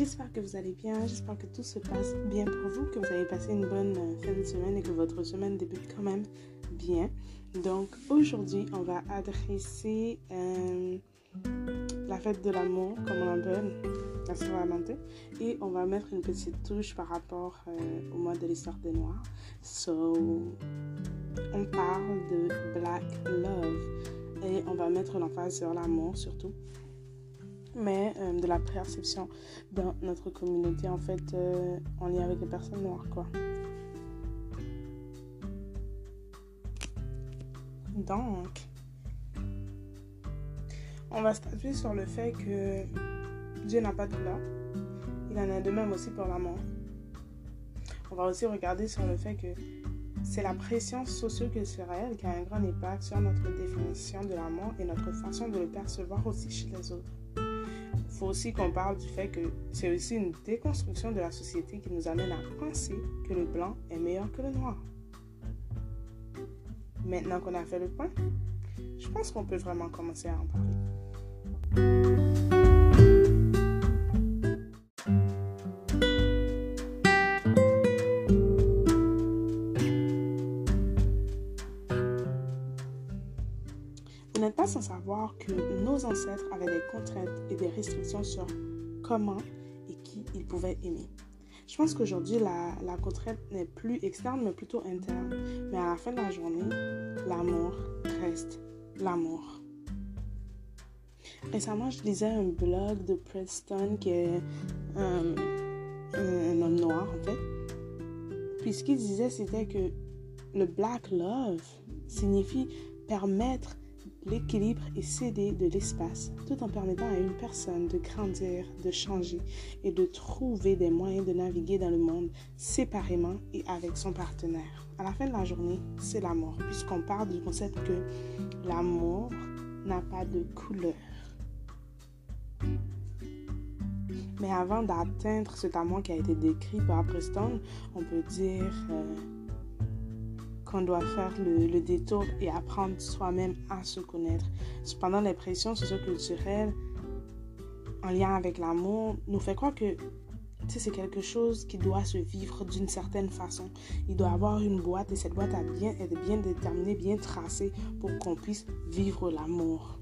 J'espère que vous allez bien, j'espère que tout se passe bien pour vous, que vous avez passé une bonne euh, fin de semaine et que votre semaine débute quand même bien. Donc aujourd'hui, on va adresser euh, la fête de l'amour, comme on l'appelle, la Saint-Valentin, et on va mettre une petite touche par rapport euh, au mois de l'histoire des Noirs. So, on parle de Black Love et on va mettre l'emphase sur l'amour surtout mais euh, de la perception dans notre communauté, en fait, euh, en lien avec les personnes noires, quoi. Donc, on va statuer sur le fait que Dieu n'a pas de là. Il en a de même aussi pour l'amour. On va aussi regarder sur le fait que c'est la pression socio-culturelle qui a un grand impact sur notre définition de l'amour et notre façon de le percevoir aussi chez les autres faut aussi qu'on parle du fait que c'est aussi une déconstruction de la société qui nous amène à penser que le blanc est meilleur que le noir. Maintenant qu'on a fait le point, je pense qu'on peut vraiment commencer à en parler. Sans savoir que nos ancêtres avaient des contraintes et des restrictions sur comment et qui ils pouvaient aimer. Je pense qu'aujourd'hui, la, contrainte n'est plus externe, mais plutôt interne. Mais à la fin de la journée, l'amour reste l'amour. Récemment, je lisais un blog de Preston qui est un, un homme noir, en fait. Puis ce qu'il disait, c'était que le Black Love signifie permettre l'équilibre et céder de l'espace, tout en permettant à une personne de grandir, de changer et de trouver des moyens de naviguer dans le monde séparément et avec son partenaire. À la fin de la journée, c'est l'amour, puisqu'on parle du concept que l'amour n'a pas de couleur. Mais avant d'atteindre cet amour qui a été décrit par Preston, on peut dire euh, qu'on doit faire le, détour et apprendre soi-même à se connaître. Cependant, les pressions socioculturelles en lien avec l'amour nous fait croire que c'est quelque chose qui doit se vivre d'une certaine façon. Il doit avoir une boîte et cette boîte être bien déterminée, bien tracée pour qu'on puisse vivre l'amour.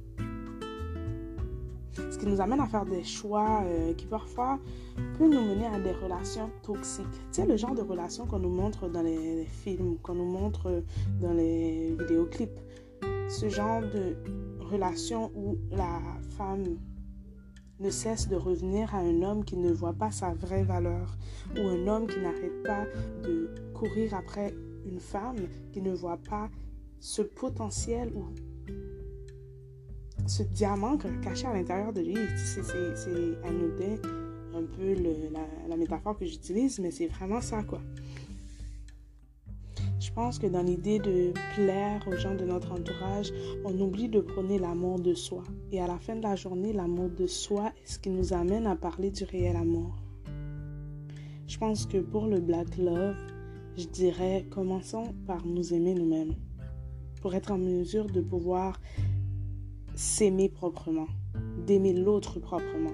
Ce qui nous amène à faire des choix euh, qui parfois peuvent nous mener à des relations toxiques. Sais, le genre de relations qu'on nous montre dans les, films, qu'on nous montre dans les vidéoclips. Ce genre de relation où la femme ne cesse de revenir à un homme qui ne voit pas sa vraie valeur, ou un homme qui n'arrête pas de courir après une femme qui ne voit pas ce potentiel ou ce diamant caché à l'intérieur de lui, c'est anodin, un peu la, métaphore que j'utilise, mais c'est vraiment ça, quoi. Je pense que dans l'idée de plaire aux gens de notre entourage, on oublie de prôner l'amour de soi. Et à la fin de la journée, l'amour de soi est ce qui nous amène à parler du réel amour. Je pense que pour le Black Love, je dirais commençons par nous aimer nous-mêmes. Pour être en mesure de pouvoir s'aimer proprement, d'aimer l'autre proprement.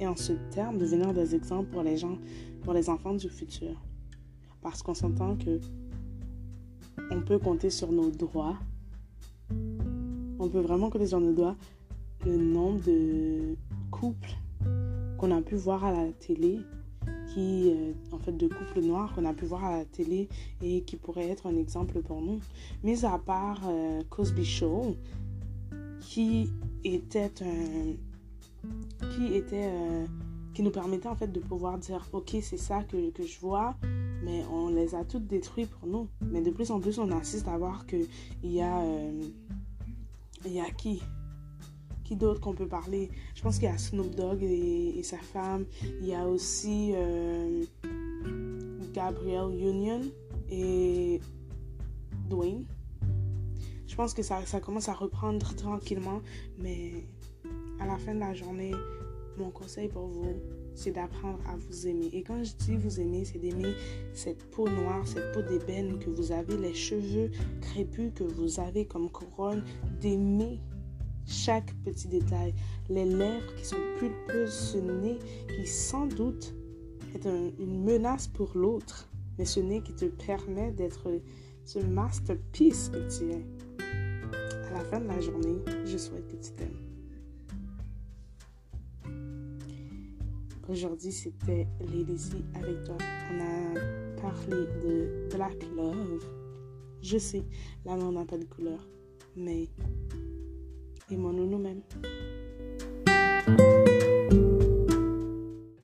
Et en ce terme, devenir des exemples pour les gens, pour les enfants du futur. Parce qu'on s'entend que on peut compter sur nos droits. On peut vraiment compter sur nos doigts le nombre de couples qu'on a pu voir à la télé, qui, euh, en fait, de couples noirs qu'on a pu voir à la télé et qui pourraient être un exemple pour nous. Mis à part euh, Cosby Show, qui était un, qui était euh, qui nous permettait en fait de pouvoir dire ok c'est ça que, que, je vois mais on les a toutes détruites pour nous. Mais de plus en plus on assiste à voir que il y a euh, il y a qui qui d'autre qu'on peut parler. Je pense qu'il y a Snoop Dogg et, sa femme. Il y a aussi euh, Gabriel Union et Dwayne je pense que ça, commence à reprendre tranquillement, mais à la fin de la journée, mon conseil pour vous, c'est d'apprendre à vous aimer. Et quand je dis vous aimer, c'est d'aimer cette peau noire, cette peau d'ébène que vous avez, les cheveux crépus que vous avez comme couronne, d'aimer chaque petit détail, les lèvres qui sont pulpeuses, ce nez qui sans doute est une menace pour l'autre, mais ce nez qui te permet d'être ce masterpiece que tu es. Fin de la journée, je souhaite que tu t'aimes. Aujourd'hui, c'était Lady avec toi. On a parlé de Black Love. Je sais, l'amour n'a pas de couleur, mais aimons-nous nous-mêmes.